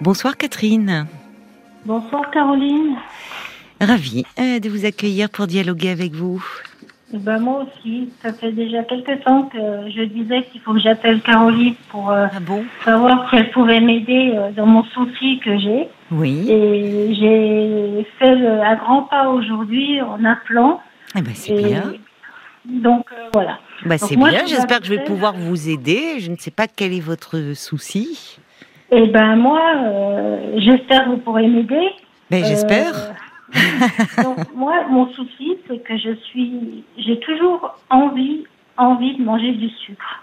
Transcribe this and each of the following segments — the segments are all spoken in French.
Bonsoir Catherine. Bonsoir Caroline. Ravie euh, de vous accueillir pour dialoguer avec vous. Ben moi aussi, ça fait déjà quelques temps que je disais qu'il faut que j'appelle Caroline pour euh, Ah bon? savoir si elle pouvait m'aider euh, dans mon souci que j'ai. Oui. Et j'ai fait le- un grand pas aujourd'hui en appelant. Eh ben, c'est bien. Donc euh, voilà. Donc c'est bien. je J'espère que je vais pouvoir vous aider. Je ne sais pas quel est votre souci. Et ben moi, euh, j'espère que vous pourrez m'aider. J'espère. Euh, donc, moi, mon souci, c'est que je suis, j'ai toujours envie, envie de manger du sucre.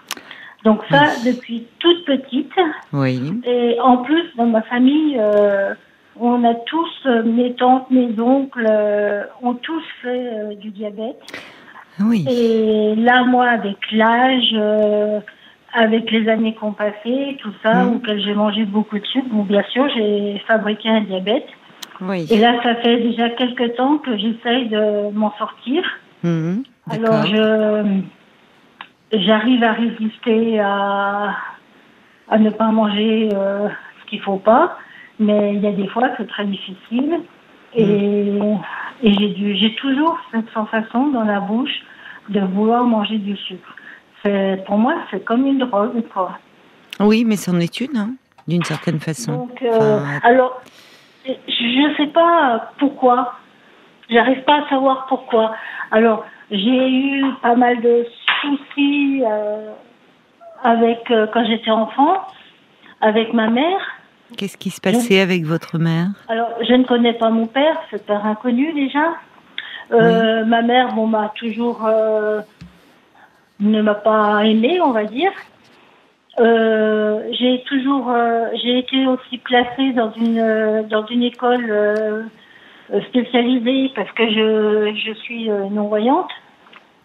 Donc ça, depuis toute petite. Oui. Et en plus, dans ma famille, euh, on a tous, euh, mes tantes, mes oncles, euh, ont tous fait du diabète. Oui. Et là, moi, avec l'âge, avec les années qu'on passé, tout ça, Mhm. auquel j'ai mangé beaucoup de sucre, bon, bien sûr, j'ai fabriqué un diabète. Oui. Et là, ça fait déjà quelques temps que j'essaye de m'en sortir. Mhm. Alors, je j'arrive à résister à, à ne pas manger euh, ce qu'il faut pas, mais il y a des fois c'est très difficile. Et, et j'ai dû, j'ai toujours cette sensation dans la bouche de vouloir manger du sucre. Pour moi, c'est comme une drogue, quoi. Oui, mais c'en est une, hein, d'une certaine façon. Donc, euh, Enfin, alors, je ne sais pas pourquoi. J'arrive pas à savoir pourquoi. Alors, j'ai eu pas mal de soucis euh, avec euh, quand j'étais enfant, avec ma mère. Qu'est-ce qui se passait avec votre mère? Alors, je ne connais pas mon père, c'est père inconnu déjà. Euh, Ma mère, bon, m'a toujours euh, ne m'a pas aimé, on va dire. Euh, j'ai toujours, euh, j'ai été aussi placée dans une euh, dans une école spécialisée parce que je je suis non voyante.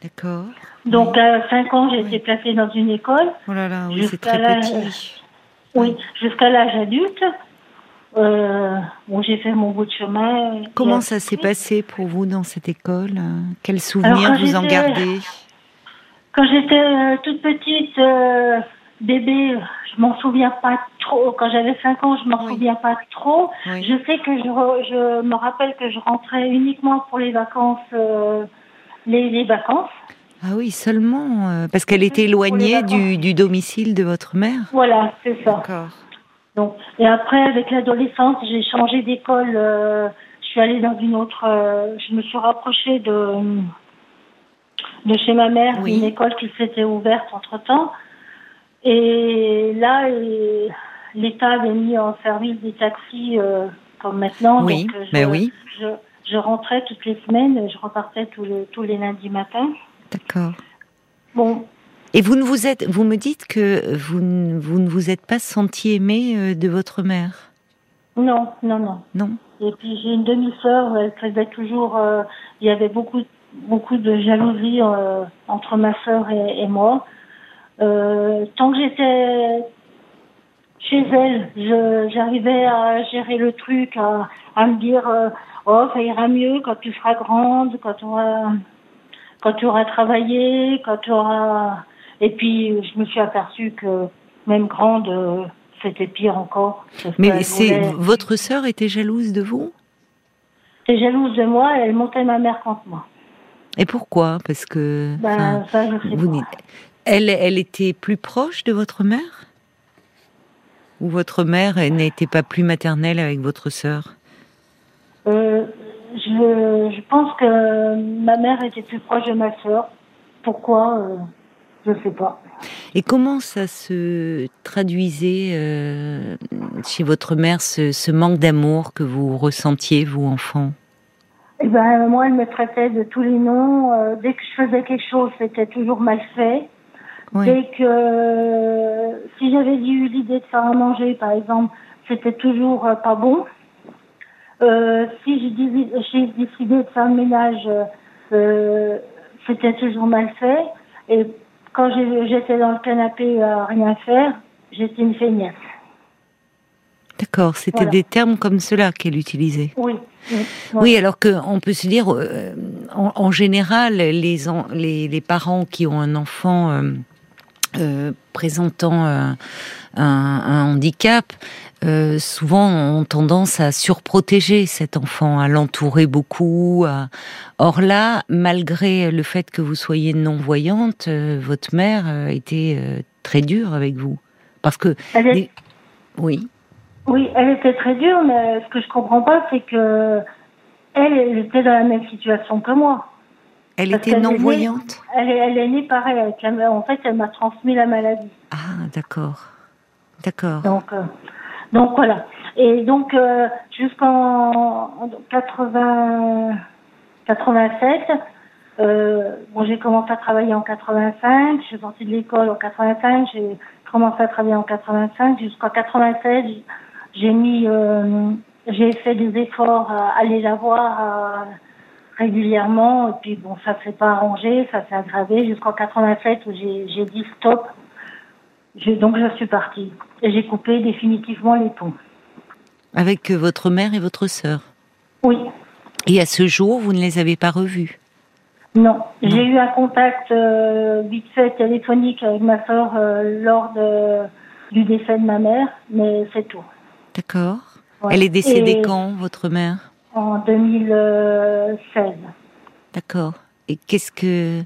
D'accord. Donc à 5 ans, j'ai Oui. été placée dans une école. Oh là là, oui, c'est très petit. Oui, jusqu'à l'âge adulte. Bon, j'ai fait mon bout de chemin. Comment ça s'est passé pour vous dans cette école? Quels souvenirs vous en gardez? Quand j'étais euh, toute petite, euh, bébé, je m'en souviens pas trop. Quand j'avais 5 ans, je m'en Oui. souviens pas trop. Oui. Je sais que je, re- je me rappelle que je rentrais uniquement pour les vacances, euh, les, les vacances. Ah oui, seulement euh, parce qu'elle était éloignée du, du domicile de votre mère. Voilà, c'est ça. D'accord. Donc, et après, avec l'adolescence, j'ai changé d'école. euh, je suis allée dans une autre. je me suis rapprochée de de chez ma mère, Oui. une école qui s'était ouverte entre temps. Et là, l'État avait mis en service des taxis euh, comme maintenant. Oui, donc, euh, je, ben oui. Je, je rentrais toutes les semaines, je repartais tous les tous les lundis matins. D'accord. Bon, Et vous ne vous êtes, vous me dites que vous ne vous, ne vous êtes pas senti aimé euh, de votre mère, non, non, non. non Et puis j'ai une demi-sœur, elle faisait toujours, euh, il y avait beaucoup, beaucoup de jalousie euh, entre ma sœur et, et moi. Euh, tant que j'étais chez elle, j'arrivais à gérer le truc, à, à me dire, euh, oh ça ira mieux quand tu seras grande, quand tu auras, quand tu auras travaillé, quand tu auras. Et puis je me suis aperçue que même grande, c'était pire encore. Mais c'est votre sœur était jalouse de vous? Était jalouse de moi elle montait ma mère contre moi. Et pourquoi? Parce que Ben, ça, je sais vous pas. elle, elle était plus proche de votre mère? Ou votre mère n'était pas plus maternelle avec votre sœur? Euh, je, je pense que ma mère était plus proche de ma sœur. Pourquoi? Euh, Je sais pas. Et comment ça se traduisait euh, chez votre mère, ce, ce manque d'amour que vous ressentiez, vous, enfant? Eh ben, moi, elle me traitait de tous les noms. Euh, dès que je faisais quelque chose, c'était toujours mal fait. Oui. Dès que euh, si j'avais eu l'idée de faire à manger, par exemple, c'était toujours euh, pas bon. Si j'ai décidé de faire le ménage, c'était toujours mal fait. Et quand j'étais dans le canapé à rien faire, j'étais une feignasse. D'accord, c'était Voilà. des termes comme cela qu'elle utilisait. Oui. Oui, Oui, alors que on peut se dire, euh, en, en général, les, en- les, les parents qui ont un enfant euh, euh, présentant un, handicap, euh, souvent ont tendance à surprotéger cet enfant, à l'entourer beaucoup. Or là, malgré le fait que vous soyez non-voyante, euh, votre mère était très dure avec vous. Parce que... Oui. Oui, elle était très dure, mais ce que je comprends pas, c'est que elle, elle était dans la même situation que moi. Elle était non-voyante elle, elle, est née pareil. Avec la, en fait, elle m'a transmis la maladie. Ah, d'accord. D'accord. Donc, euh, donc voilà. Et donc, euh, jusqu'en 80, 87, euh, bon, j'ai commencé à travailler en 85. Je suis sortie de l'école en 85. J'ai commencé à travailler en 85. Jusqu'en 96, j'ai mis, euh, j'ai fait des efforts à aller la voir régulièrement. Et puis bon, ça s'est pas arrangé, ça s'est aggravé jusqu'en 87 où j'ai dit stop. Donc je suis partie et j'ai coupé définitivement les ponts. Avec votre mère et votre sœur? Oui. Et à ce jour, vous ne les avez pas revus Non. J'ai eu un contact euh, vite fait téléphonique avec ma sœur euh, lors du décès de ma mère, mais c'est tout. D'accord. Elle est décédée quand, votre mère? En 2016. D'accord. Et qu'est-ce que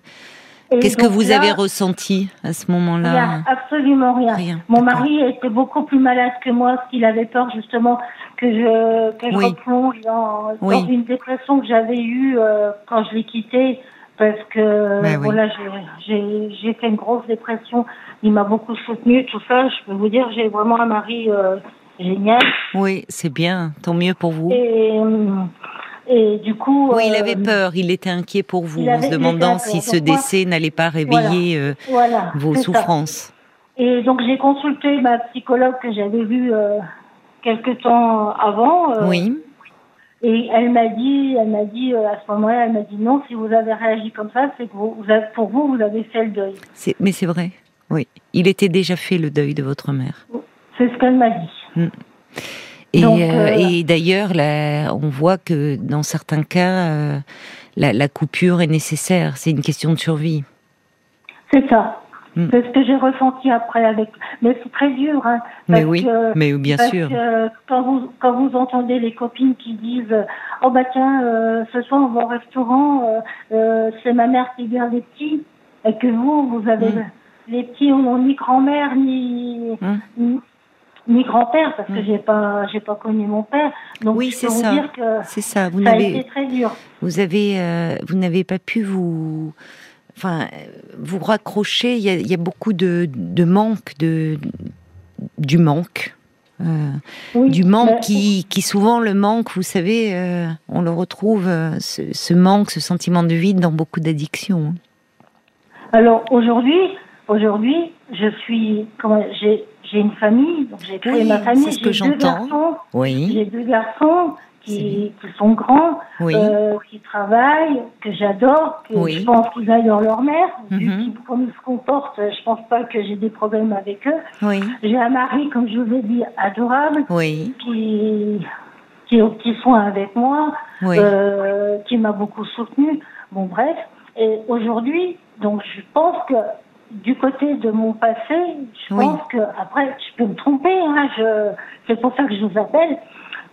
qu'est-ce que vous avez ressenti à ce moment-là? Absolument rien. Mon mari était beaucoup plus malade que moi, parce qu'il avait peur justement que je que je replonge dans, une dépression que j'avais eue euh, quand je l'ai quitté, parce que ben voilà, j'ai fait une grosse dépression. Il m'a beaucoup soutenu, tout ça. Je peux vous dire, j'ai vraiment un mari. Euh, génial. Oui, c'est bien, tant mieux pour vous. Et, du coup. Oui, il avait euh, peur, il était inquiet pour vous, en se demandant si ce décès n'allait pas réveiller euh, vos souffrances. Et donc j'ai consulté ma psychologue que j'avais vue euh, quelque temps avant. oui. Et elle m'a dit, elle m'a dit à ce moment-là, elle m'a dit non, si vous avez réagi comme ça, c'est que vous, pour vous, vous avez fait le deuil. Mais c'est vrai, oui. Il était déjà fait le deuil de votre mère. C'est ce qu'elle m'a dit. Mm. Et, euh, euh, et d'ailleurs, on voit que dans certains cas, euh, la, coupure est nécessaire. C'est une question de survie. C'est ça. Mm. C'est ce que j'ai ressenti après avec. Mais c'est très dur. Hein, mais oui, mais bien sûr. quand vous quand vous entendez les copines qui disent oh bah tiens ce soir on va au restaurant, c'est ma mère qui garde les petits et que vous vous avez mm. les petits n'ont ni grand-mère ni, ni ni grand-père parce que mm. j'ai pas j'ai pas connu mon père. Donc oui, c'est ça. C'est ça. Vous ça a été très dur. Vous avez euh, vous n'avez pas pu vous enfin vous raccrocher. Il y a, il y a beaucoup de, de manque de du manque. Euh, du manque qui, qui souvent le manque, vous savez, euh, on le retrouve ce, ce, manque, ce sentiment de vide dans beaucoup d'addictions. Alors aujourd'hui, aujourd'hui, je suis, comment, j'ai j'ai une famille, donc j'ai créé ma famille. C'est ce que j'entends. Oui. J'ai deux garçons qui, qui sont grands, euh, qui travaillent, que j'adore, que je pense qu'ils adorent leur mère. Vu mhm. comme ils se comportent, je pense pas que j'ai des problèmes avec eux. Oui. J'ai un mari, comme je vous ai dit, adorable, oui. qui, qui est au petit soin avec moi, euh, qui m'a beaucoup soutenu. Bon, bref. Et aujourd'hui, donc je pense que du côté de mon passé, je pense que, après, je peux me tromper, hein, je, c'est pour ça que je vous appelle,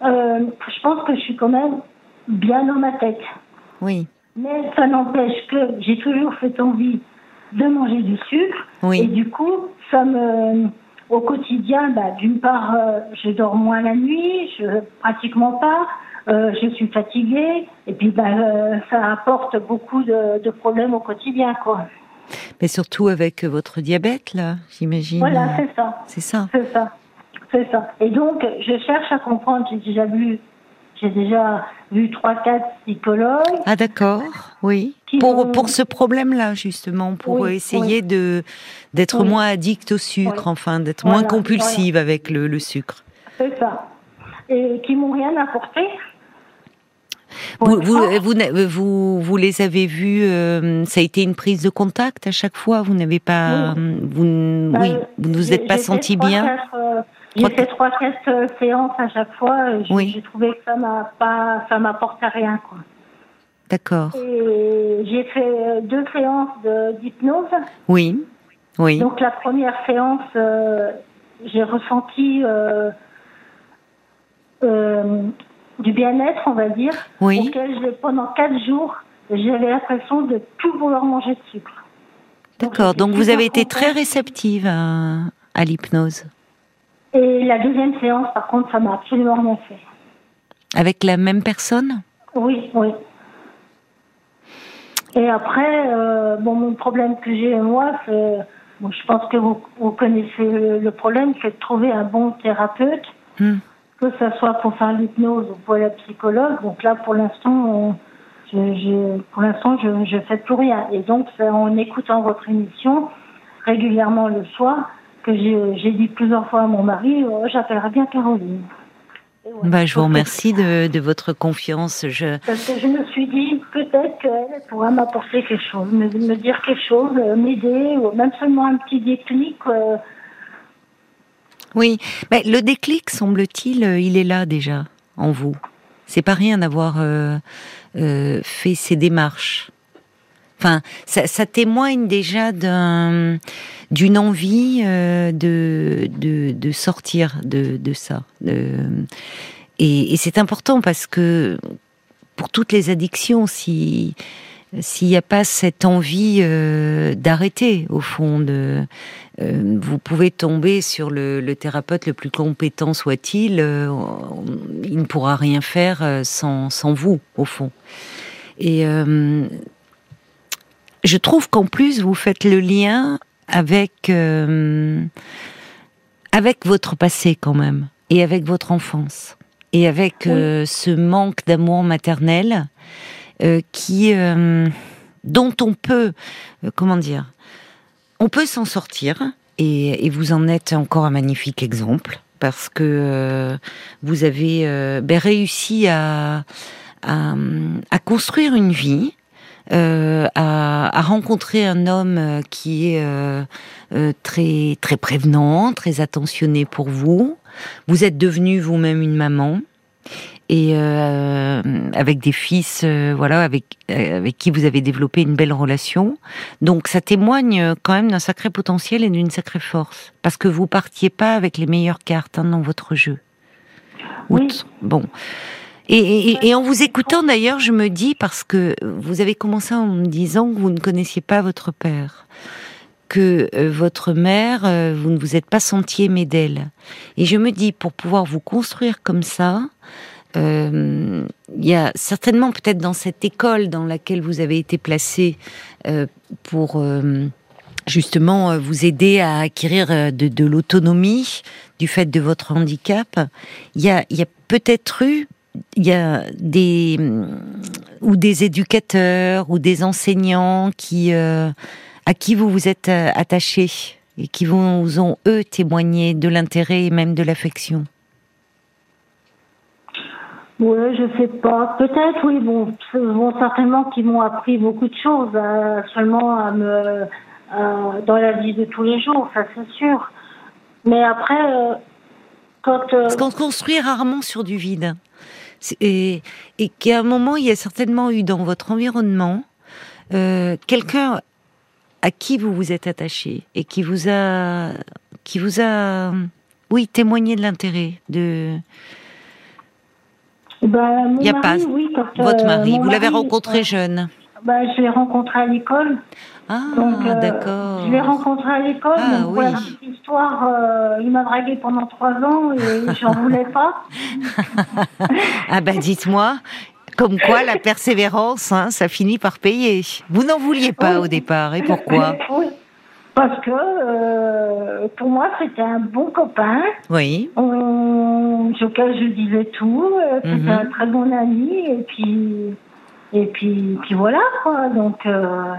euh, je pense que je suis quand même bien dans ma tête. Oui. Mais ça n'empêche que j'ai toujours cette envie de manger du sucre. Oui. Et du coup, ça me, au quotidien, bah, d'une part, euh, je dors moins la nuit, je pratiquement pas. Euh, je suis fatiguée et puis bah, euh, ça apporte beaucoup de, de problèmes au quotidien quoi. Mais surtout avec votre diabète, là, j'imagine. Voilà, c'est ça. C'est ça. C'est ça. C'est ça. Et donc, je cherche à comprendre. J'ai déjà vu, j'ai déjà vu trois, quatre psychologues. Ah d'accord, oui. Pour, pour ce problème-là, justement, pour essayer de d'être moins addict au sucre, enfin, d'être moins compulsive avec le, le sucre. C'est ça. Et qui m'ont rien apporté. Vous, vous, vous, vous, les avez vus, euh, ça a été une prise de contact à chaque fois Vous n'avez pas. Vous, bah, oui, vous ne vous êtes pas senti bien? euh, J'ai fait trois, quatre euh, séances à chaque fois. J'ai trouvé que ça m'a pas, ça m'apportait rien, quoi. D'accord. J'ai fait deux séances d'hypnose. Oui, oui. Donc la première séance, j'ai ressenti du bien-être, on va dire, oui. auquel pendant quatre jours, j'avais l'impression de tout vouloir manger de sucre. D'accord, donc, vous avez été très réceptive à, l'hypnose. Et la deuxième séance, par contre, ça m'a absolument rien fait. Avec la même personne? Oui, oui. Et après, euh, bon, mon problème que j'ai moi, c'est, bon, je pense que vous, vous connaissez le, problème, c'est de trouver un bon thérapeute, hmm. Que ce soit pour faire l'hypnose ou pour la psychologue. Donc là, pour l'instant, je, pour l'instant, je ne fais plus rien. Et donc, c'est en écoutant votre émission régulièrement le soir que j'ai dit plusieurs fois à mon mari, oh, j'appellerai bien Caroline. Bah, je vous remercie de, de, votre confiance. Je... Parce que je me suis dit, peut-être qu'elle pourra m'apporter quelque chose, me, me, dire quelque chose, euh, m'aider, ou même seulement un petit déclic. Euh. Oui, mais le déclic, semble-t-il, euh, il est là déjà, en vous. C'est pas rien d'avoir euh, fait ces démarches. Enfin, ça, témoigne déjà d'un d'une envie euh, de, de, sortir de, de ça. et, c'est important parce que pour toutes les addictions, si s'il n'y a pas cette envie euh, d'arrêter, au fond, de, euh, vous pouvez tomber sur le, le, thérapeute le plus compétent soit-il, euh, il ne pourra rien faire sans, sans vous, au fond. Et je trouve qu'en plus, vous faites le lien avec, avec votre passé quand même, et avec votre enfance, et avec ce manque d'amour maternel euh, qui, euh, dont on peut, euh, comment dire, on peut s'en sortir. Et, vous en êtes encore un magnifique exemple parce que vous avez ben, réussi à, à, construire une vie, à, à, rencontrer un homme qui est très très prévenant, très attentionné pour vous. Vous êtes devenu vous-même une maman et euh, avec des fils, euh, voilà, avec euh, avec qui vous avez développé une belle relation. Donc ça témoigne quand même d'un sacré potentiel et d'une sacrée force, parce que vous partiez pas avec les meilleures cartes hein, dans votre jeu. Oui. Bon. Et, et, et, en vous écoutant d'ailleurs, je me dis parce que vous avez commencé en me disant que vous ne connaissiez pas votre père, que votre mère, vous ne vous êtes pas senti aimé d'elle. Et je me dis pour pouvoir vous construire comme ça, il y a certainement peut-être dans cette école dans laquelle vous avez été placé euh, pour euh, justement vous aider à acquérir de, l'autonomie du fait de votre handicap, il y a, peut-être eu des ou des éducateurs ou des enseignants qui à qui vous vous êtes attaché et qui vous ont eux témoigné de l'intérêt et même de l'affection. Oui, je sais pas. Peut-être, oui. Bon, bon certainement qu'ils m'ont appris beaucoup de choses, hein, seulement me, dans la vie de tous les jours, ça c'est sûr. Mais après, euh, quand. Euh, Parce qu'on construit rarement sur du vide. Et, et qu'à un moment, il y a certainement eu dans votre environnement euh, quelqu'un à qui vous vous êtes attaché et qui vous a, qui vous a, oui, témoigné de l'intérêt de ben, Il n'y a pas. Oui, Votre mari, vous l'avez rencontré jeune ben, Je l'ai rencontré à l'école. Ah, euh, d'accord. Je l'ai rencontré à l'école. Ah, oui. Petite histoire, euh, il m'a dragué pendant trois ans et j'en voulais pas. ah ben dites-moi, comme quoi la persévérance, hein, ça finit par payer. Vous n'en vouliez pas au départ, et pourquoi? Oui. Parce que euh, pour moi, c'était un bon copain. Oui. On, auquel je disais tout. Euh, c'était mhm. un très bon ami. Et puis, et puis, puis voilà, quoi. Donc. Euh,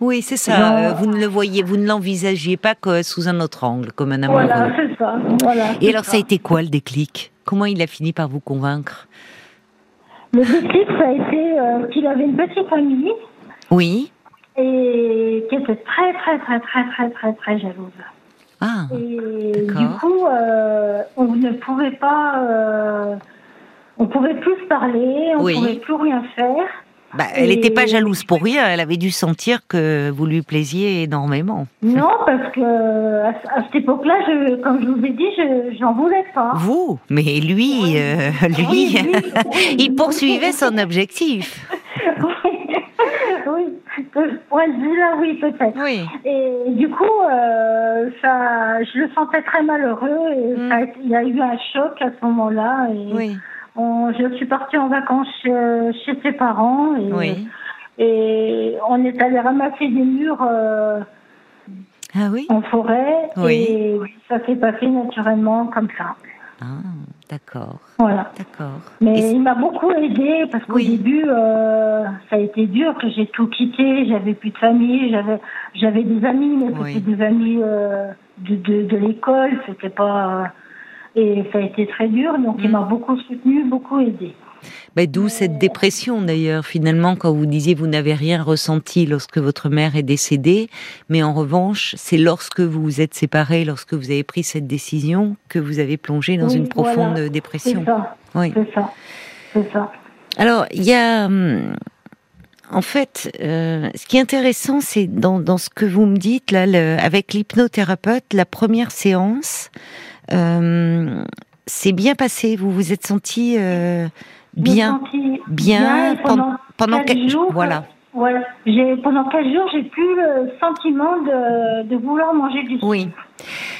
oui, c'est ça. vous ne le voyez, vous ne l'envisagiez pas que sous un autre angle, comme un amoureux. Voilà, c'est ça. Voilà, et alors, ça. a été quoi le déclic? Comment il a fini par vous convaincre? Le déclic, ça a été qu'il avait une petite famille. Oui et qui était très, très, très, très, très, très, très jalouse. Ah, et du coup, euh, on ne pouvait pas, euh, on pouvait plus se parler, on ne pouvait plus rien faire. Bah, elle n'était pas jalouse pour rien, elle avait dû sentir que vous lui plaisiez énormément. Non, parce que à, cette époque-là, comme je vous ai dit, je n'en voulais pas. Vous Mais lui, euh, lui, il poursuivait son objectif. vue-là, oui, peut-être. Oui. Et du coup, euh, ça, je le sentais très malheureux et mm. il y a eu un choc à ce moment-là. oui je suis partie en vacances chez, ses parents et, et, on est allé ramasser des murs euh, ah oui en forêt et ça s'est passé naturellement comme ça. Ah, d'accord. Voilà. D'accord. Mais il m'a beaucoup aidé parce qu'au début, euh, ça a été dur que j'ai tout quitté. J'avais plus de famille, j'avais j'avais des amis, mais c'était des amis euh, de, de, de l'école. C'était pas et ça a été très dur, donc il mm. m'a beaucoup soutenu, beaucoup aidé. Bah, D'où cette dépression d'ailleurs, finalement, quand vous disiez vous n'avez rien ressenti lorsque votre mère est décédée, mais en revanche, c'est lorsque vous vous êtes séparés, lorsque vous avez pris cette décision, que vous avez plongé dans une profonde dépression. C'est ça. Oui. C'est ça. C'est ça. Alors, il y a. Hum, en fait, euh, ce qui est intéressant, c'est dans, dans, ce que vous me dites, là, avec l'hypnothérapeute, la première séance, euh, c'est bien passé. Vous vous êtes senti euh, bien, bien, pendant, pendant quatre jours. Voilà. Voilà. Pendant quatre jours, j'ai plus le sentiment de, de vouloir manger du sucre. Oui.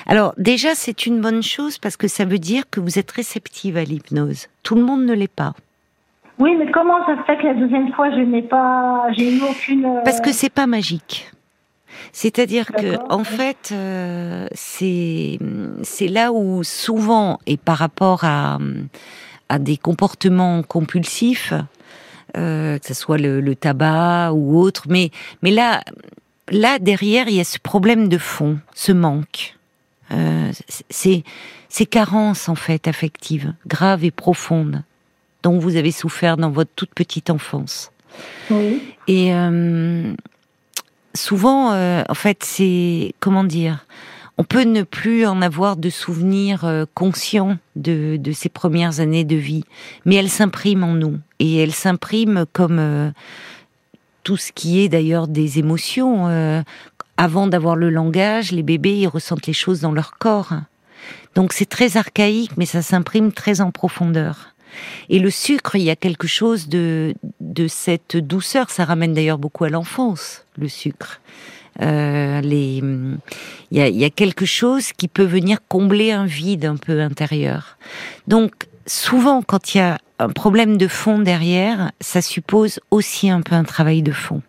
Alors déjà, c'est une bonne chose parce que ça veut dire que vous êtes réceptive à l'hypnose. Tout le monde ne l'est pas. Oui, mais comment ça se fait que la deuxième fois, je n'ai pas, j'ai eu aucune. Euh, parce que c'est pas magique. C'est-à-dire que, en fait, euh, c'est c'est là où souvent, et par rapport à, à des comportements compulsifs, euh, que ce soit le, tabac ou autre, mais mais là là derrière il y a ce problème de fond, ce manque, euh, ces carences en fait affectives, graves et profondes, dont vous avez souffert dans votre toute petite enfance. Oui. Et euh, souvent, en fait, c'est comment dire on peut ne plus en avoir de souvenirs euh, conscients de, de ces premières années de vie, mais elles s'impriment en nous et elles s'impriment comme euh, tout ce qui est d'ailleurs des émotions. avant d'avoir le langage, les bébés ils ressentent les choses dans leur corps. Donc c'est très archaïque, mais ça s'imprime très en profondeur. Et le sucre, il y a quelque chose de, de cette douceur. Ça ramène d'ailleurs beaucoup à l'enfance, le sucre. Euh, les, il y, a, il y a quelque chose qui peut venir combler un vide un peu intérieur. Donc, souvent, quand il y a un problème de fond derrière, ça suppose aussi un peu un travail de fond.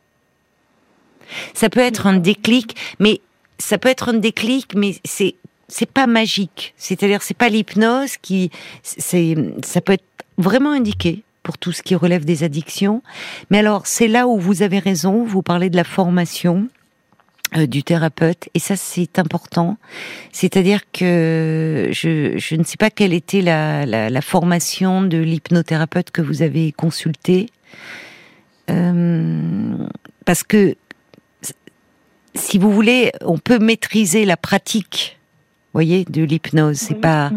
Ça peut être un déclic, mais ça peut être un déclic, mais c'est c'est pas magique. C'est-à-dire, c'est pas l'hypnose qui, c'est, ça peut être vraiment indiqué pour tout ce qui relève des addictions. Mais alors, c'est là où vous avez raison. Vous parlez de la formation. Euh, du thérapeute et ça c'est important c'est-à-dire que je, je ne sais pas quelle était la, la, la formation de l'hypnothérapeute que vous avez consulté euh, parce que si vous voulez on peut maîtriser la pratique voyez, de l'hypnose. C'est pas,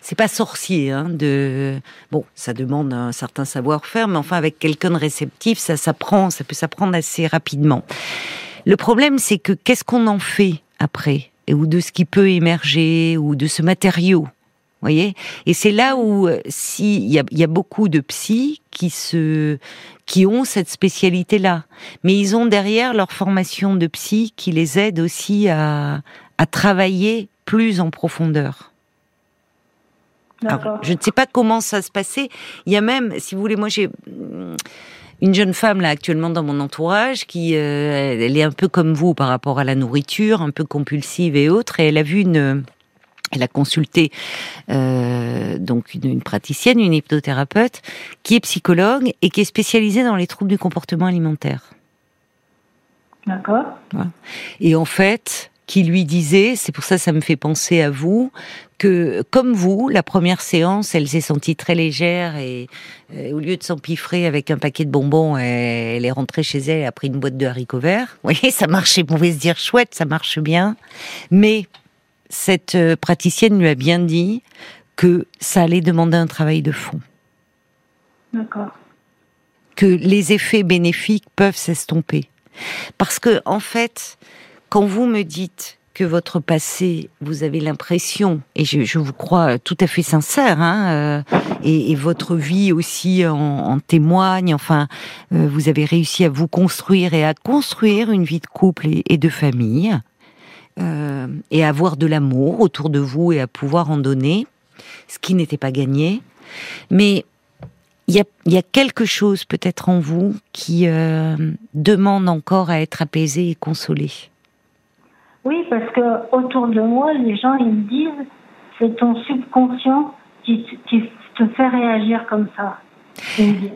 c'est pas sorcier. Hein, de bon, ça demande un certain savoir-faire, mais enfin avec quelqu'un de réceptif, ça s'apprend, ça peut s'apprendre assez rapidement. Le problème, c'est que qu'est-ce qu'on en fait après, et ou de ce qui peut émerger, ou de ce matériau. Voyez? Et c'est là où euh, si il y a, y a, beaucoup de psys qui se qui ont cette spécialité là mais ils ont derrière leur formation de psy qui les aide aussi à, à travailler plus en profondeur. je ne sais pas comment ça se passait. Il y a même, si vous voulez, moi j'ai une jeune femme là actuellement dans mon entourage qui, euh, elle est un peu comme vous par rapport à la nourriture, un peu compulsive et autre, et elle a vu une, elle a consulté euh, donc une, praticienne, une hypnothérapeute, qui est psychologue et qui est spécialisée dans les troubles du comportement alimentaire. D'accord. Et en fait, qui lui disait, c'est pour ça que ça me fait penser à vous, que comme vous, la première séance, elle s'est sentie très légère et, euh, au lieu de s'empiffrer avec un paquet de bonbons, elle, est rentrée chez elle et a pris une boîte de haricots verts. Vous voyez, ça marchait, vous pouvez se dire chouette, ça marche bien. Mais cette euh, praticienne lui a bien dit que ça allait demander un travail de fond. D'accord. que les effets bénéfiques peuvent s'estomper. Parce que, en fait, quand vous me dites que votre passé, vous avez l'impression, et je, vous crois tout à fait sincère, hein, euh, et, votre vie aussi en, témoigne, enfin, euh, vous avez réussi à vous construire et à construire une vie de couple et, de famille, euh, et à avoir de l'amour autour de vous et à pouvoir en donner, ce qui n'était pas gagné. Mais il y a, quelque chose peut-être en vous qui demande encore à être apaisé et consolé. Oui, parce que autour de moi, les gens ils me disent c'est ton subconscient qui, te fait réagir comme ça.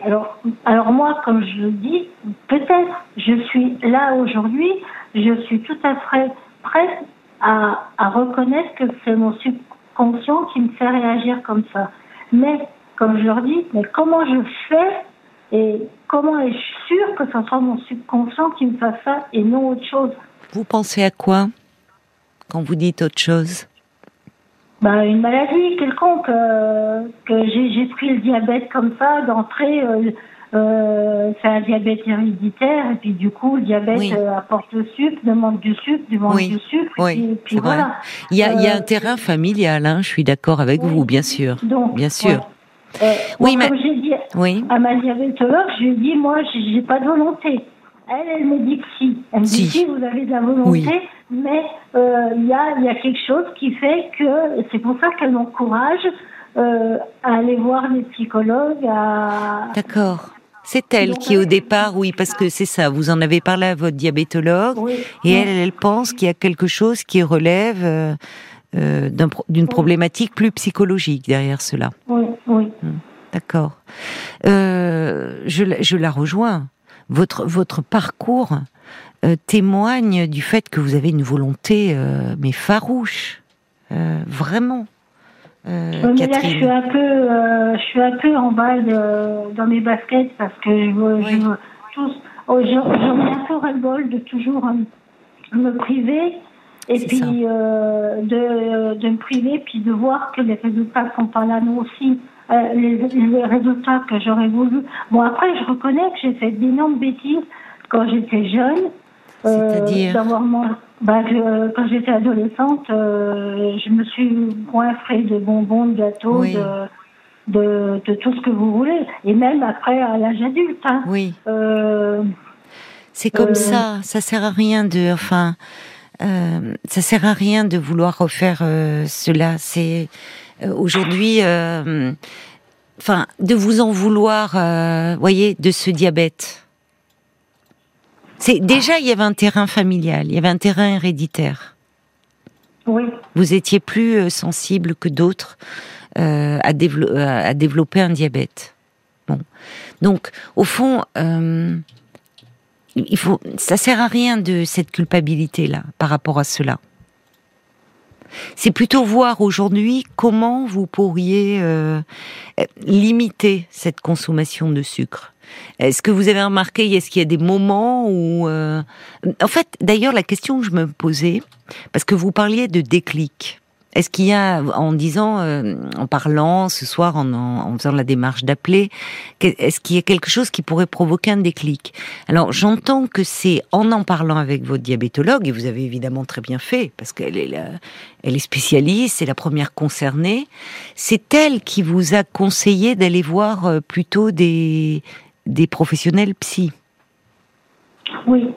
Alors, alors moi, comme je le dis, peut-être je suis là aujourd'hui, je suis tout à fait prête à, reconnaître que c'est mon subconscient qui me fait réagir comme ça. Mais comme je leur dis, mais comment je fais et comment est-je sûr que ce soit mon subconscient qui me fasse ça et non autre chose? Vous pensez à quoi quand vous dites autre chose? Bah, Une maladie quelconque, euh, que j'ai pris le diabète comme ça, d'entrée, euh, euh, c'est un diabète héréditaire, et puis du coup, le diabète apporte le sucre, demande du sucre, demande du sucre, oui, puis, voilà. Il y, a, il y a un terrain familial, hein, je suis d'accord avec vous, bien sûr. Donc, bien sûr. oui, mais... Comme j'ai dit à ma diabétologue, je lui ai dit, moi, j'ai pas de volonté. Elle, elle me dit que si. Elle me dit si, vous avez de la volonté, mais euh, il y, a, y, a, quelque chose qui fait que c'est pour ça qu'elle m'encourage euh, à aller voir les psychologues. À... D'accord. C'est elle qui, au départ, oui, parce que c'est ça, vous en avez parlé à votre diabétologue, et elle, elle pense qu'il y a quelque chose qui relève euh, euh d'une problématique plus psychologique derrière cela. Oui, oui. Hmm. D'accord. Euh, je, je la rejoins votre votre parcours euh, témoigne du fait que vous avez une volonté euh, mais farouche, euh, vraiment. Là, je suis un peu, je suis un peu en bas dans mes baskets parce que je, je tous, oh, j'en ai un peu ras-le-bol de toujours me priver et puis de, de me priver puis de voir que les résultats sont pas là nous aussi. Euh, les, résultats que j'aurais voulu. Bon, après, je reconnais que j'ai fait d'énormes bêtises quand j'étais jeune. Euh, C'est-à-dire bah, Quand j'étais adolescente, euh, je me suis coiffée de bonbons, de gâteaux, de, de, tout ce que vous voulez. Et même après, à l'âge adulte. Hein. Oui. C'est comme ça. Ça sert à rien de. Enfin. ça sert à rien de vouloir refaire cela. C'est euh, aujourd'hui, euh, enfin, de vous en vouloir, euh, voyez, de ce diabète. C'est déjà il y avait un terrain familial, il y avait un terrain héréditaire. Oui. Vous étiez plus sensible que d'autres à, à, développer un diabète. Bon, donc au fond, il faut, ça sert à rien de cette culpabilité là par rapport à cela. C'est plutôt voir aujourd'hui comment vous pourriez euh, limiter cette consommation de sucre. Est-ce que vous avez remarqué, est-ce qu'il y a des moments où... Euh, en fait, d'ailleurs, la question que je me posais, parce que vous parliez de déclic, est-ce qu'il y a, en disant, euh, en parlant ce soir, en, faisant la démarche d'appeler, est-ce qu'il y a quelque chose qui pourrait provoquer un déclic? Alors, j'entends que c'est en en parlant avec votre diabétologue, et vous avez évidemment très bien fait, parce qu'elle est, elle est spécialiste, c'est la première concernée. C'est elle qui vous a conseillé d'aller voir euh, plutôt des, des professionnels psy. Oui.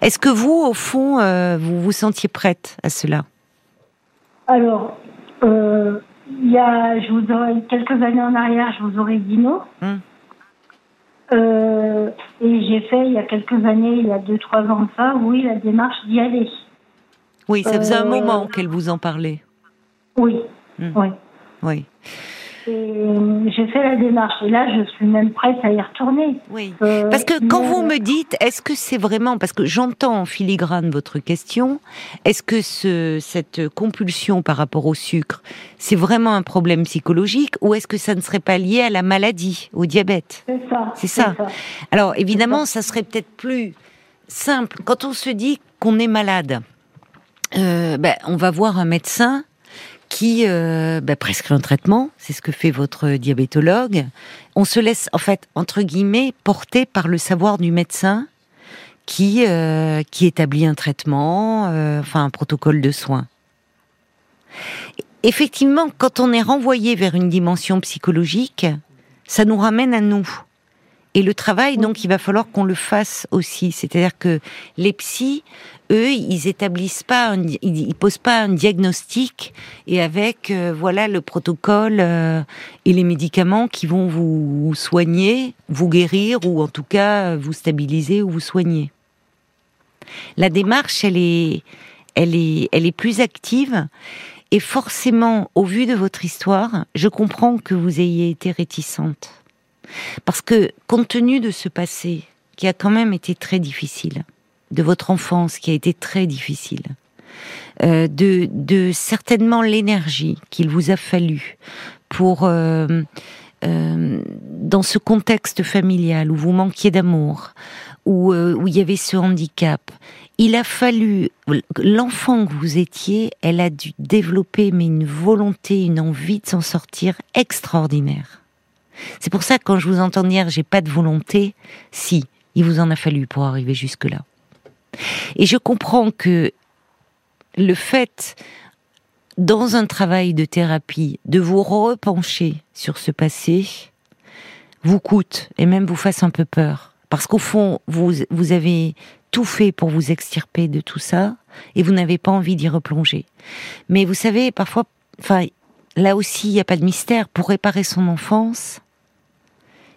Est-ce que vous, au fond, euh, vous vous sentiez prête à cela? Alors, euh, il y a, je vous aurais, quelques années en arrière, je vous aurais dit non. Hmm. Euh, et j'ai fait, il y a quelques années, il y a deux, trois ans de ça, oui, la démarche d'y aller. Oui, ça faisait un euh, moment qu'elle vous en parlait. Oui, hmm. oui. Oui. Euh, j'ai fait la démarche et là je suis même prête à y retourner. Oui. Euh, parce que quand vous me dites, est-ce que c'est vraiment parce que j'entends en filigrane votre question, est-ce que ce, cette compulsion par rapport au sucre, c'est vraiment un problème psychologique ou est-ce que ça ne serait pas lié à la maladie, au diabète? C'est ça. C'est ça. Alors évidemment, ça. serait peut-être plus simple quand on se dit qu'on est malade. Euh, ben, on va voir un médecin qui euh, bah, prescrit un traitement, c'est ce que fait votre diabétologue. On se laisse, en fait, entre guillemets, porter par le savoir du médecin qui, euh, qui établit un traitement, euh, enfin un protocole de soins. Effectivement, quand on est renvoyé vers une dimension psychologique, ça nous ramène à nous. Et le travail, donc, il va falloir qu'on le fasse aussi. C'est-à-dire que les psys, eux, ils établissent pas, ils, posent pas un diagnostic et avec, euh, voilà, le protocole euh, et les médicaments qui vont vous soigner, vous guérir ou en tout cas vous stabiliser ou vous soigner. La démarche, elle est, elle est, elle est plus active. Et forcément, au vu de votre histoire, je comprends que vous ayez été réticente. Parce que, compte tenu de ce passé, qui a quand même été très difficile, de votre enfance qui a été très difficile, euh, de, certainement l'énergie qu'il vous a fallu pour, euh, euh, dans ce contexte familial où vous manquiez d'amour, où, où il y avait ce handicap, il a fallu, l'enfant que vous étiez, elle a dû développer mais une volonté, une envie de s'en sortir extraordinaire. C'est pour ça que quand je vous entends dire j'ai pas de volonté, si, il vous en a fallu pour arriver jusque-là. Et je comprends que le fait, dans un travail de thérapie, de vous repencher sur ce passé, vous coûte et même vous fasse un peu peur. Parce qu'au fond, vous, vous avez tout fait pour vous extirper de tout ça et vous n'avez pas envie d'y replonger. Mais vous savez, parfois, enfin, là aussi, il n'y a pas de mystère. Pour réparer son enfance,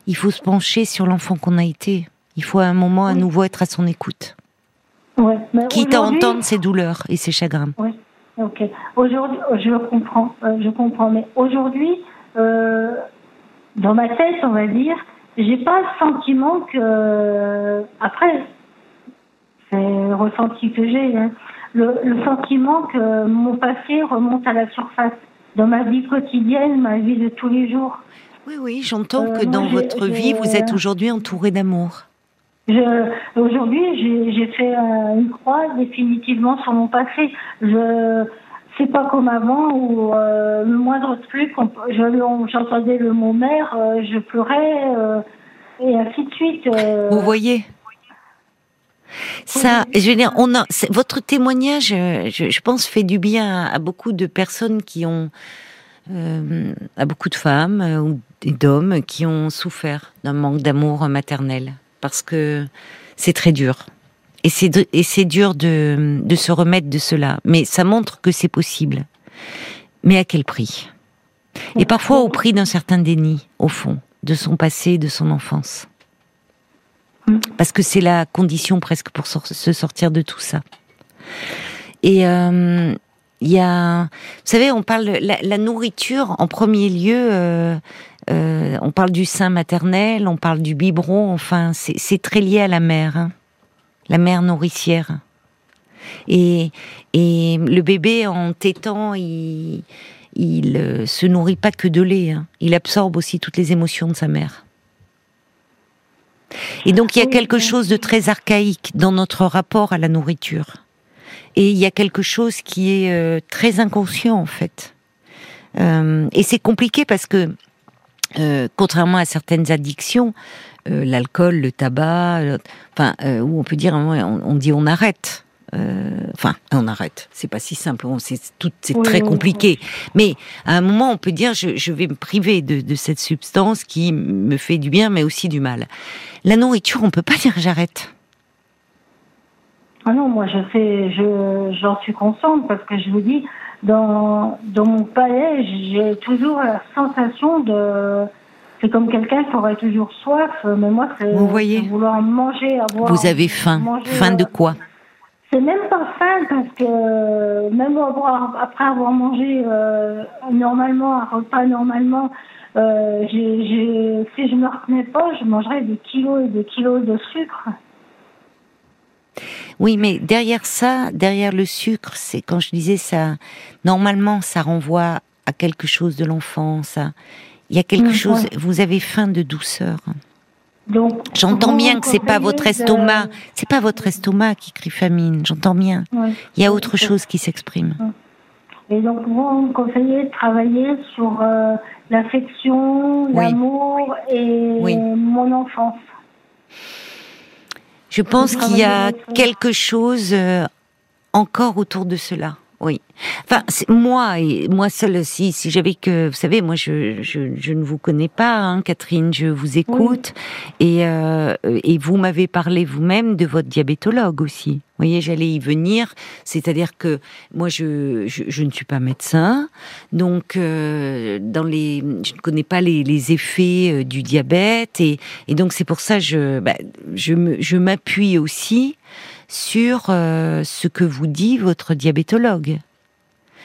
il faut se pencher sur l'enfant qu'on a été. Il faut à un moment à nouveau être à son écoute. Ouais, Quitte à entendre ses douleurs et ses chagrins. Oui, ok. Aujourd'hui, je comprends, euh, je comprends. Mais aujourd'hui, euh, dans ma tête, on va dire, j'ai pas le sentiment que. Après, c'est le ressenti que j'ai. Hein. Le, le, sentiment que mon passé remonte à la surface dans ma vie quotidienne, ma vie de tous les jours. Oui, oui, j'entends euh, que dans votre vie, vous êtes aujourd'hui entouré d'amour. Aujourd'hui, j'ai fait une croix définitivement sur mon passé. Je c'est pas comme avant où euh, le moindre truc, j'entendais le mot mère, euh, je pleurais et ainsi de suite. Vous voyez ça, je veux dire, on a votre témoignage, je, je, pense, fait du bien à, beaucoup de personnes qui ont, à beaucoup de femmes ou et d'hommes qui ont souffert d'un manque d'amour maternel, parce que c'est très dur. Et c'est, et c'est dur de, de se remettre de cela. Mais ça montre que c'est possible. Mais à quel prix? Et parfois au prix d'un certain déni, au fond, de son passé, de son enfance. Parce que c'est la condition presque pour se sortir de tout ça. Et euh, il y a, vous savez, on parle de la, nourriture en premier lieu. Euh, euh, on parle du sein maternel, on parle du biberon. Enfin, c'est très lié à la mère, hein. la mère nourricière. Et, et le bébé en tétant, il, il euh, se nourrit pas que de lait. Hein. Il absorbe aussi toutes les émotions de sa mère. Et donc il y a quelque chose de très archaïque dans notre rapport à la nourriture. Et il y a quelque chose qui est euh, très inconscient en fait. Euh, et c'est compliqué parce que, euh, contrairement à certaines addictions, l'alcool, le tabac, enfin, où on peut dire, on, dit on arrête. enfin, on arrête. C'est pas si simple. C'est tout, c'est très compliqué. Mais à un moment, on peut dire, je, vais me priver de, de, cette substance qui me fait du bien, mais aussi du mal. La nourriture, on peut pas dire j'arrête. Ah non, moi je fais, je, j'en suis consciente parce que je vous dis, dans, dans mon palais, j'ai toujours la sensation de, c'est comme quelqu'un qui aurait toujours soif, mais moi c'est, vous voyez. vouloir manger, avoir. Vous avez faim. faim de quoi C'est même pas faim parce que même après avoir mangé euh, normalement un repas normalement, euh, j'ai, si je me retenais pas, je mangerais des kilos et des kilos de sucre. Oui, mais derrière ça, derrière le sucre, c'est quand je disais ça, normalement, ça renvoie à quelque chose de l'enfance. Il y a quelque chose. Vous avez faim de douceur. Donc, j'entends bien que c'est pas votre estomac, c'est pas votre estomac qui crie famine. J'entends bien. Il y a autre chose qui s'exprime. Et donc, vous, vous me conseillez de travailler sur euh, l'affection, l'amour et mon enfance. Je pense qu'il y a quelque chose euh, encore autour de cela. Oui. Enfin, moi et moi seule, si si j'avais que, vous savez, moi je, je, je ne vous connais pas, hein, Catherine, je vous écoute. Et euh, et vous m'avez parlé vous-même de votre diabétologue aussi. Vous voyez, j'allais y venir, c'est-à-dire que moi je, je, je ne suis pas médecin, donc euh, dans les je ne connais pas les, les effets euh, du diabète. Et et donc c'est pour ça je bah, je m'appuie aussi sur euh, ce que vous dit votre diabétologue.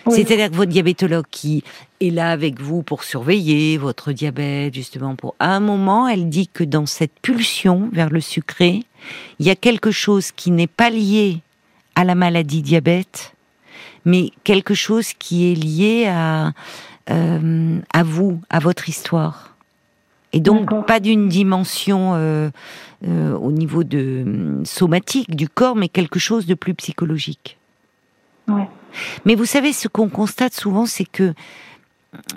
C'est-à-dire que votre diabétologue qui est là avec vous pour surveiller votre diabète, justement, pour à un moment, elle dit que dans cette pulsion vers le sucré, il y a quelque chose qui n'est pas lié à la maladie diabète, mais quelque chose qui est lié à euh, à vous, à votre histoire. Et donc pas d'une dimension euh, euh, au niveau de hum, somatique du corps, mais quelque chose de plus psychologique. Mais vous savez, ce qu'on constate souvent, c'est que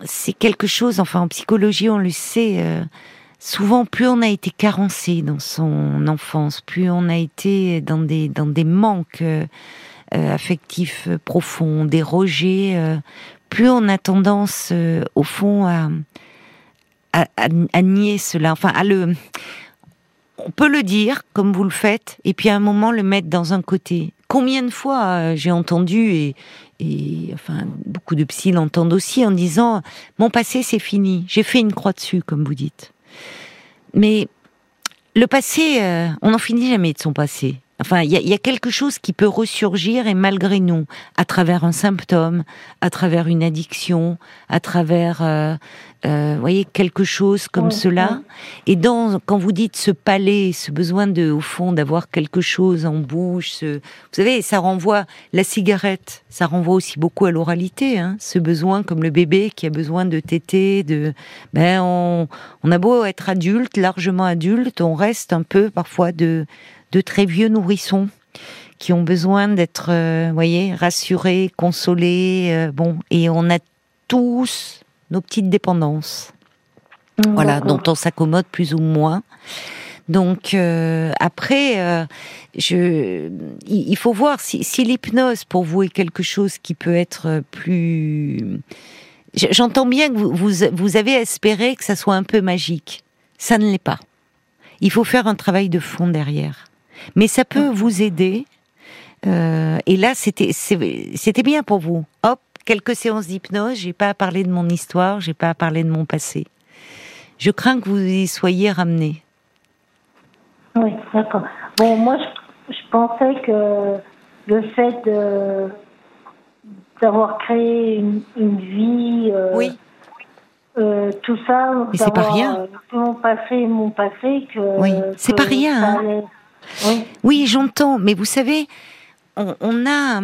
c'est quelque chose, enfin en psychologie, on le sait, euh, souvent plus on a été carencé dans son enfance, plus on a été dans des, dans des manques euh, affectifs profonds, des rejets, plus on a tendance, au fond, à, à, nier cela, enfin à le on peut le dire comme vous le faites, et puis à un moment le mettre dans un côté. Combien de fois euh, j'ai entendu et, et enfin beaucoup de psy l'entendent aussi en disant mon passé c'est fini, j'ai fait une croix dessus comme vous dites. Mais le passé, euh, on n'en finit jamais de son passé. Enfin, il y, a, quelque chose qui peut ressurgir et malgré nous, à travers un symptôme, à travers une addiction, à travers, euh, euh voyez, quelque chose comme cela. Et dans, quand vous dites ce palais, ce besoin de, au fond, d'avoir quelque chose en bouche, ce, vous savez, ça renvoie la cigarette, ça renvoie aussi beaucoup à l'oralité, hein, ce besoin comme le bébé qui a besoin de téter, de, ben on, on a beau être adulte, largement adulte, on reste un peu parfois de de très vieux nourrissons qui ont besoin d'être, euh, voyez, rassurés, consolés. Euh, bon, et on a tous nos petites dépendances, mmh, voilà, dont on s'accommode plus ou moins. Donc euh, après, je, il faut voir si, l'hypnose pour vous est quelque chose qui peut être plus. J'entends bien que vous, vous avez espéré que ça soit un peu magique. Ça ne l'est pas. Il faut faire un travail de fond derrière. Mais ça peut vous aider. Euh, et là, c'était c'était bien pour vous. Hop, quelques séances d'hypnose. J'ai pas à parler de mon histoire, j'ai pas à parler de mon passé. Je crains que vous y soyez ramené. Oui, d'accord. Bon, moi, je, pensais que le fait d'avoir créé une, vie, euh, oui. Euh, tout ça, c'est pas rien. mon passé, mon passé, que oui, c'est pas rien. Hein. Oui, j'entends, mais vous savez, on, a,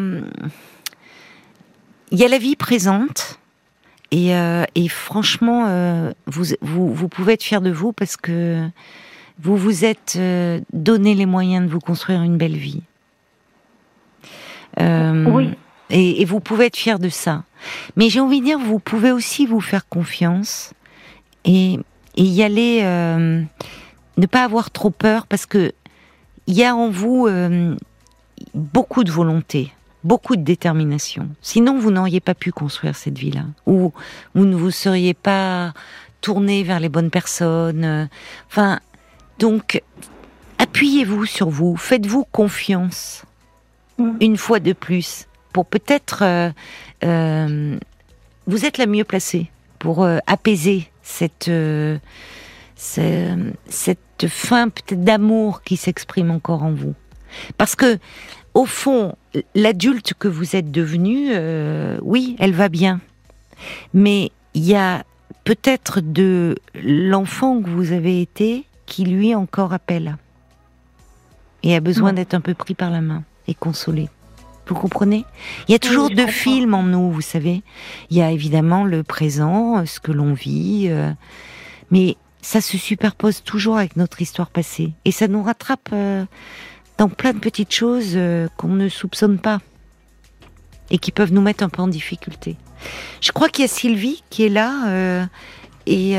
il y a la vie présente. Et, euh, franchement, euh, vous, vous, pouvez être fier de vous parce que vous vous êtes euh, donné les moyens de vous construire une belle vie. oui. Et, vous pouvez être fier de ça. Mais j'ai envie de dire, vous pouvez aussi vous faire confiance et, et y aller, ne pas avoir trop peur parce que il y a en vous euh, beaucoup de volonté, beaucoup de détermination. Sinon, vous n'auriez pas pu construire cette vie-là, ou vous ne vous seriez pas tourné vers les bonnes personnes. Enfin, donc, appuyez-vous sur vous, faites-vous confiance, mm. une fois de plus, pour peut-être... Euh, euh, vous êtes la mieux placée pour apaiser cette cette fin peut-être d'amour qui s'exprime encore en vous. Parce que, au fond, l'adulte que vous êtes devenu, euh, oui, elle va bien. Mais il y a peut-être de l'enfant que vous avez été qui lui encore appelle et a besoin d'être un peu pris par la main et consolé. Vous comprenez? Il y a toujours deux films en nous, vous savez. Il y a évidemment le présent, ce que l'on vit, euh, mais ça se superpose toujours avec notre histoire passée. Et ça nous rattrape euh, dans plein de petites choses euh, qu'on ne soupçonne pas. et qui peuvent nous mettre un peu en difficulté. Je crois qu'il y a Sylvie qui est là euh, et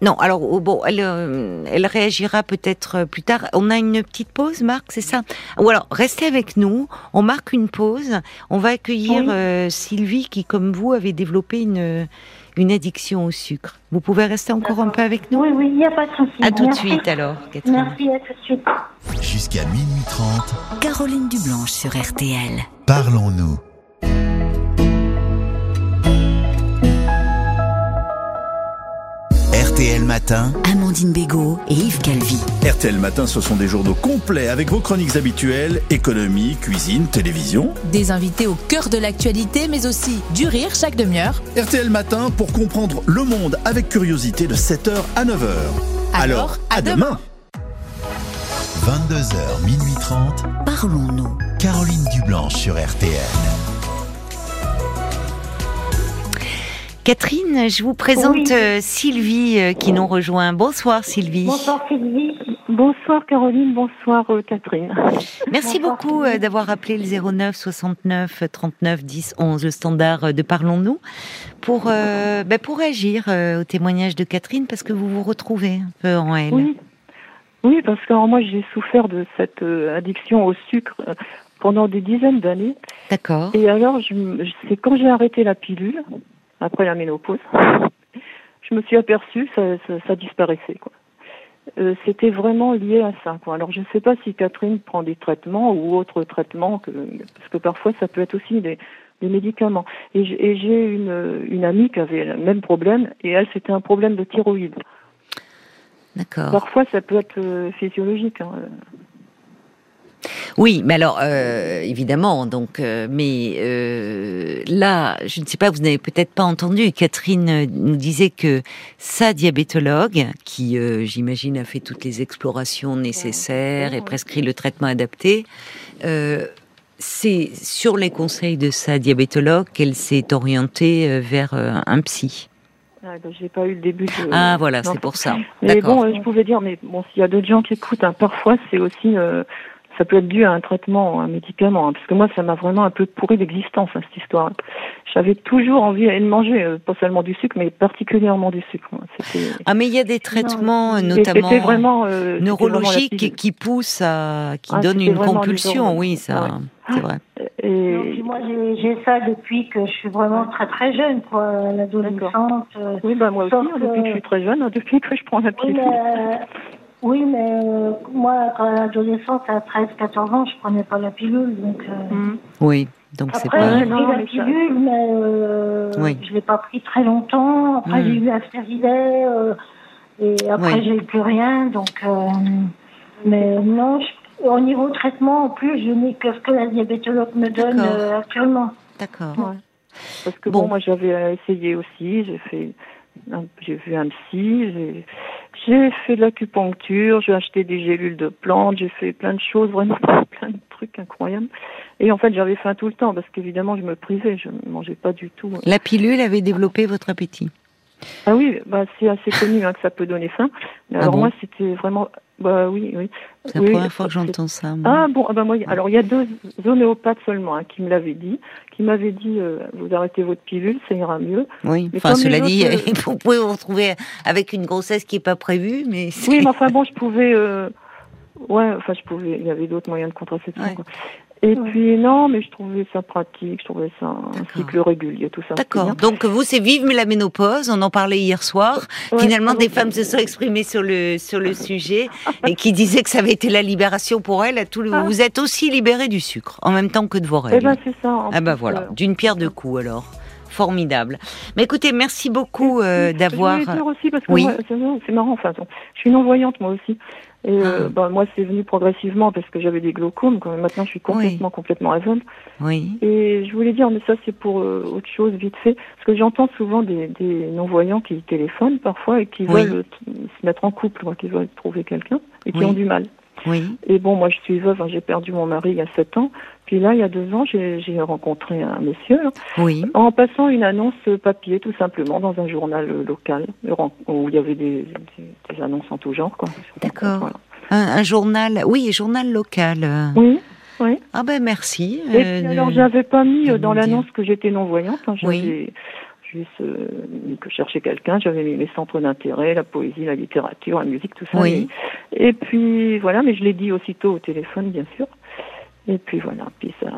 non, alors oh, bon, elle, elle réagira peut-être plus tard. On a une petite pause, Marc, c'est ça? Ou alors, restez avec nous, on marque une pause, on va accueillir Sylvie qui, comme vous, avait développé une, une addiction au sucre. Vous pouvez rester encore un peu avec nous Oui, oui, il n'y a pas de souci. À tout de suite alors, Catherine. Merci, à tout de suite. Jusqu'à minuit 30. Caroline Dublanche sur RTL. Parlons-nous. RTL Matin. Amandine Bégaud et Yves Calvi. RTL Matin, ce sont des journaux complets avec vos chroniques habituelles, économie, cuisine, télévision. Des invités au cœur de l'actualité, mais aussi du rire chaque demi-heure. RTL Matin pour comprendre le monde avec curiosité de 7h à 9h. Alors, à, demain. 22h, minuit 30. Parlons-nous. Caroline Dublanche sur RTL. Catherine, je vous présente euh, Sylvie euh, qui nous rejoint. Bonsoir Sylvie. Bonsoir Sylvie. Bonsoir Caroline, bonsoir euh, Catherine. Merci beaucoup d'avoir appelé le 09 69 39 10 11, le standard de Parlons-nous, pour, bah, pour réagir au témoignage de Catherine parce que vous vous retrouvez un peu en elle. Oui, oui parce que moi j'ai souffert de cette addiction au sucre pendant des dizaines d'années. D'accord. Et alors, c'est quand j'ai arrêté la pilule, après la ménopause, je me suis aperçue que ça, ça, disparaissait. Quoi. Euh, c'était vraiment lié à ça. Quoi. Alors je ne sais pas si Catherine prend des traitements ou autres traitements, que, parce que parfois ça peut être aussi des, des médicaments. Et j'ai une, une amie qui avait le même problème, et elle, c'était un problème de thyroïde. D'accord. Parfois ça peut être euh, physiologique. Hein. Oui, mais alors euh, évidemment, donc, euh, mais euh, là, je ne sais pas, vous n'avez peut-être pas entendu. Catherine nous disait que sa diabétologue, qui j'imagine a fait toutes les explorations nécessaires et prescrit le traitement adapté, c'est sur les conseils de sa diabétologue qu'elle s'est orientée vers un psy. Ah, ben, j'ai pas eu le début de... Ah voilà, c'est pour ça. Mais bon, je pouvais dire, mais bon, s'il y a d'autres gens qui écoutent, hein, parfois c'est aussi ça peut être dû à un traitement, un médicament, hein, parce que moi, ça m'a vraiment un peu pourri l'existence, hein, cette histoire. J'avais toujours envie de manger, euh, pas seulement du sucre, mais particulièrement du sucre. Ah, mais il y a des traitements, notamment vraiment, euh, neurologiques, qui poussent à, qui ah, donnent une compulsion, oui, ça, c'est vrai. Et... moi, j'ai ça depuis que je suis vraiment très très jeune, quoi, l'adolescente. Euh, oui, bah moi aussi, hein, depuis que je suis très jeune, depuis que je prends la pilule. Oui, mais euh, moi, quand l'adolescence, à 13-14 ans, je prenais pas la pilule, donc. Euh, mhm. Oui, donc c'est pas. Après, j'ai pris la pilule, mais euh, oui. je l'ai pas pris très longtemps. Après, j'ai mhm. eu un stérilet, et après, j'ai plus rien, donc. mais non, au niveau traitement, en plus, je n'ai que ce que la diabétologue me donne actuellement. D'accord. Parce que bon, moi, j'avais essayé aussi, j'ai fait, j'ai vu un psy, j'ai j'ai fait de l'acupuncture, j'ai acheté des gélules de plantes, j'ai fait plein de choses, vraiment plein de trucs incroyables. Et en fait, j'avais faim tout le temps parce qu'évidemment, je me privais, je ne mangeais pas du tout. La pilule avait développé votre appétit? Ah oui, bah, c'est assez connu hein, que ça peut donner faim. Mais ah alors moi, c'était vraiment bah oui, oui. C'est la première fois que j'entends ça. Ah bon, ah bah moi, alors il y a deux homéopathes seulement hein, qui me l'avaient dit, qui m'avaient dit euh, vous arrêtez votre pilule, ça ira mieux. Oui, enfin cela dit, vous pouvez vous retrouver avec une grossesse qui n'est pas prévue, mais. Oui, mais enfin bon, je pouvais. Euh, ouais, enfin je pouvais. Il y avait d'autres moyens de contraception. Quoi. Et puis non, mais je trouvais ça pratique, je trouvais ça un cycle régulier, tout ça. D'accord. Donc vous, c'est vive la ménopause. On en parlait hier soir. Finalement, des femmes se sont exprimées sur le sur le sujet et qui disaient que ça avait été la libération pour elles. Tout ah. Vous êtes aussi libérée du sucre en même temps que de vos règles. Eh ben c'est ça. Ah ben voilà, euh. d'une pierre deux coups alors formidable. Mais écoutez, merci beaucoup euh, d'avoir. Je aussi parce que oui. c'est marrant. Enfin, je suis une envoyante moi aussi. Et euh, ah. bah, moi, c'est venu progressivement parce que j'avais des glaucomes. Quand. Maintenant, je suis complètement, complètement aveugle. Oui. Et je voulais dire, mais ça, c'est pour euh, autre chose, vite fait. Parce que j'entends souvent des, des non-voyants qui téléphonent parfois et qui veulent se mettre en couple, quoi, qui veulent trouver quelqu'un et qui ont du mal. Oui. Et bon, moi, je suis veuve, hein, j'ai perdu mon mari il y a sept ans. Puis là, il y a deux ans, j'ai rencontré un monsieur. Oui. En passant une annonce papier, tout simplement, dans un journal local, où il y avait des, des, annonces en tout genre. D'accord. Un, journal, oui, journal local. Oui, oui. Ah ben merci. Et euh, puis, de- alors, j'avais pas mis euh, dans l'annonce que j'étais non-voyante. hein, Oui. j'avais juste euh, que je cherchais quelqu'un. J'avais mis mes centres d'intérêt, la poésie, la littérature, la musique, tout ça. Oui. Et puis, voilà, mais je l'ai dit aussitôt au téléphone, bien sûr. Et puis voilà, puis ça,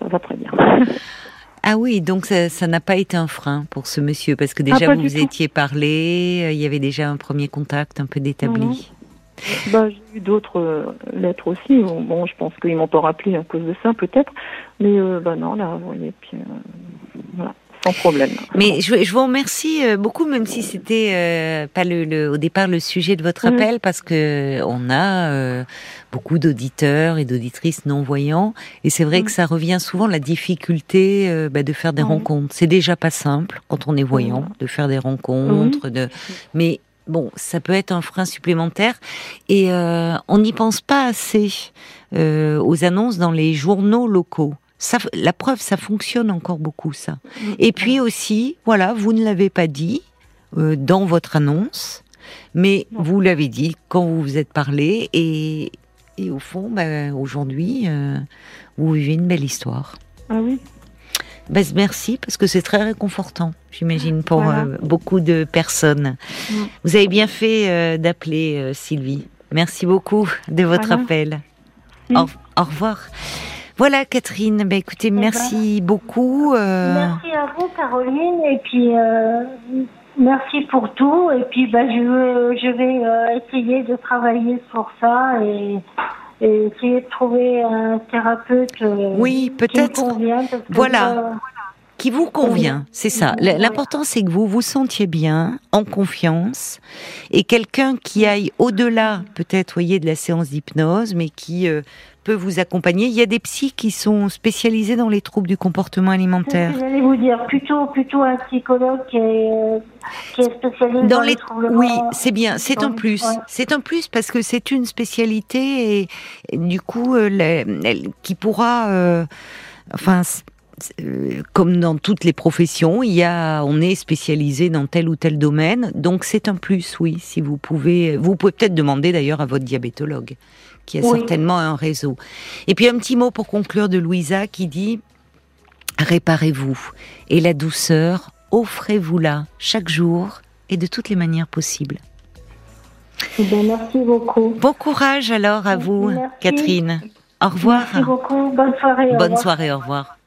ça va très bien. Ah oui, donc ça n'a pas été un frein pour ce monsieur, parce que déjà Ah, pas vous vous étiez parlé, euh, il y avait déjà un premier contact un peu d'établi. Bah, j'ai eu d'autres euh, lettres aussi. Bon, bon, je pense qu'ils m'ont pas rappelé à cause de ça, peut-être. Mais euh, bah non, là, vous voyez, puis voilà, sans problème. Mais je, je vous remercie euh, beaucoup, même si c'était euh, pas le, le- au départ le sujet de votre Mhm. appel, parce que on a euh, beaucoup d'auditeurs et d'auditrices non voyants, et c'est vrai Mhm. que ça revient souvent la difficulté euh, bah, de faire des Mhm. rencontres. C'est déjà pas simple quand on est voyant de faire des rencontres, de mais bon, ça peut être un frein supplémentaire, et euh, on n'y pense pas assez euh, aux annonces dans les journaux locaux. Ça, la preuve, ça fonctionne encore beaucoup, ça. Et puis aussi, voilà, vous ne l'avez pas dit euh, dans votre annonce, mais vous l'avez dit quand vous vous êtes parlé, et, et au fond, bah, aujourd'hui, euh, vous vivez une belle histoire. Ah oui. Bah, merci, parce que c'est très réconfortant, j'imagine, pour Voilà. euh, beaucoup de personnes. Mm. Vous avez bien fait euh, d'appeler euh, Sylvie. Merci beaucoup de votre Voilà. appel. Mm. Au, au revoir. Voilà, Catherine. Bah, écoutez, merci beaucoup. euh, Merci à vous, Caroline, et puis euh, merci pour tout. Et puis, bah, je, vais- je vais euh, essayer de travailler sur ça et, et essayer de trouver un thérapeute Oui, peut-être. que, Voilà. qui vous convient, c'est ça. L'important, c'est que vous vous sentiez bien, en confiance, et quelqu'un qui aille au-delà, peut-être, voyez, de la séance d'hypnose, mais qui euh, peut vous accompagner. Il y a des psys qui sont spécialisés dans les troubles du comportement alimentaire. que j'allais vous dire, plutôt, plutôt un psychologue qui est, qui est spécialisé Dans dans, les troubles oui, c'est bien, c'est Ouais. plus. Ouais. C'est un plus parce que c'est une spécialité et, et du coup euh, elle- qui pourra euh, enfin euh, comme dans toutes les professions, il y a on est spécialisé dans tel ou tel domaine, donc c'est un plus oui, si vous pouvez vous pouvez peut-être demander d'ailleurs à votre diabétologue qui a Oui. certainement un réseau. Et puis un petit mot pour conclure de Louisa qui dit réparez-vous et la douceur offrez-vous-la chaque jour et de toutes les manières possibles. Eh bien, merci beaucoup. Bon courage alors à vous, Merci. Catherine. Au revoir. Merci beaucoup. Bonne soirée. Bonne soirée, au revoir.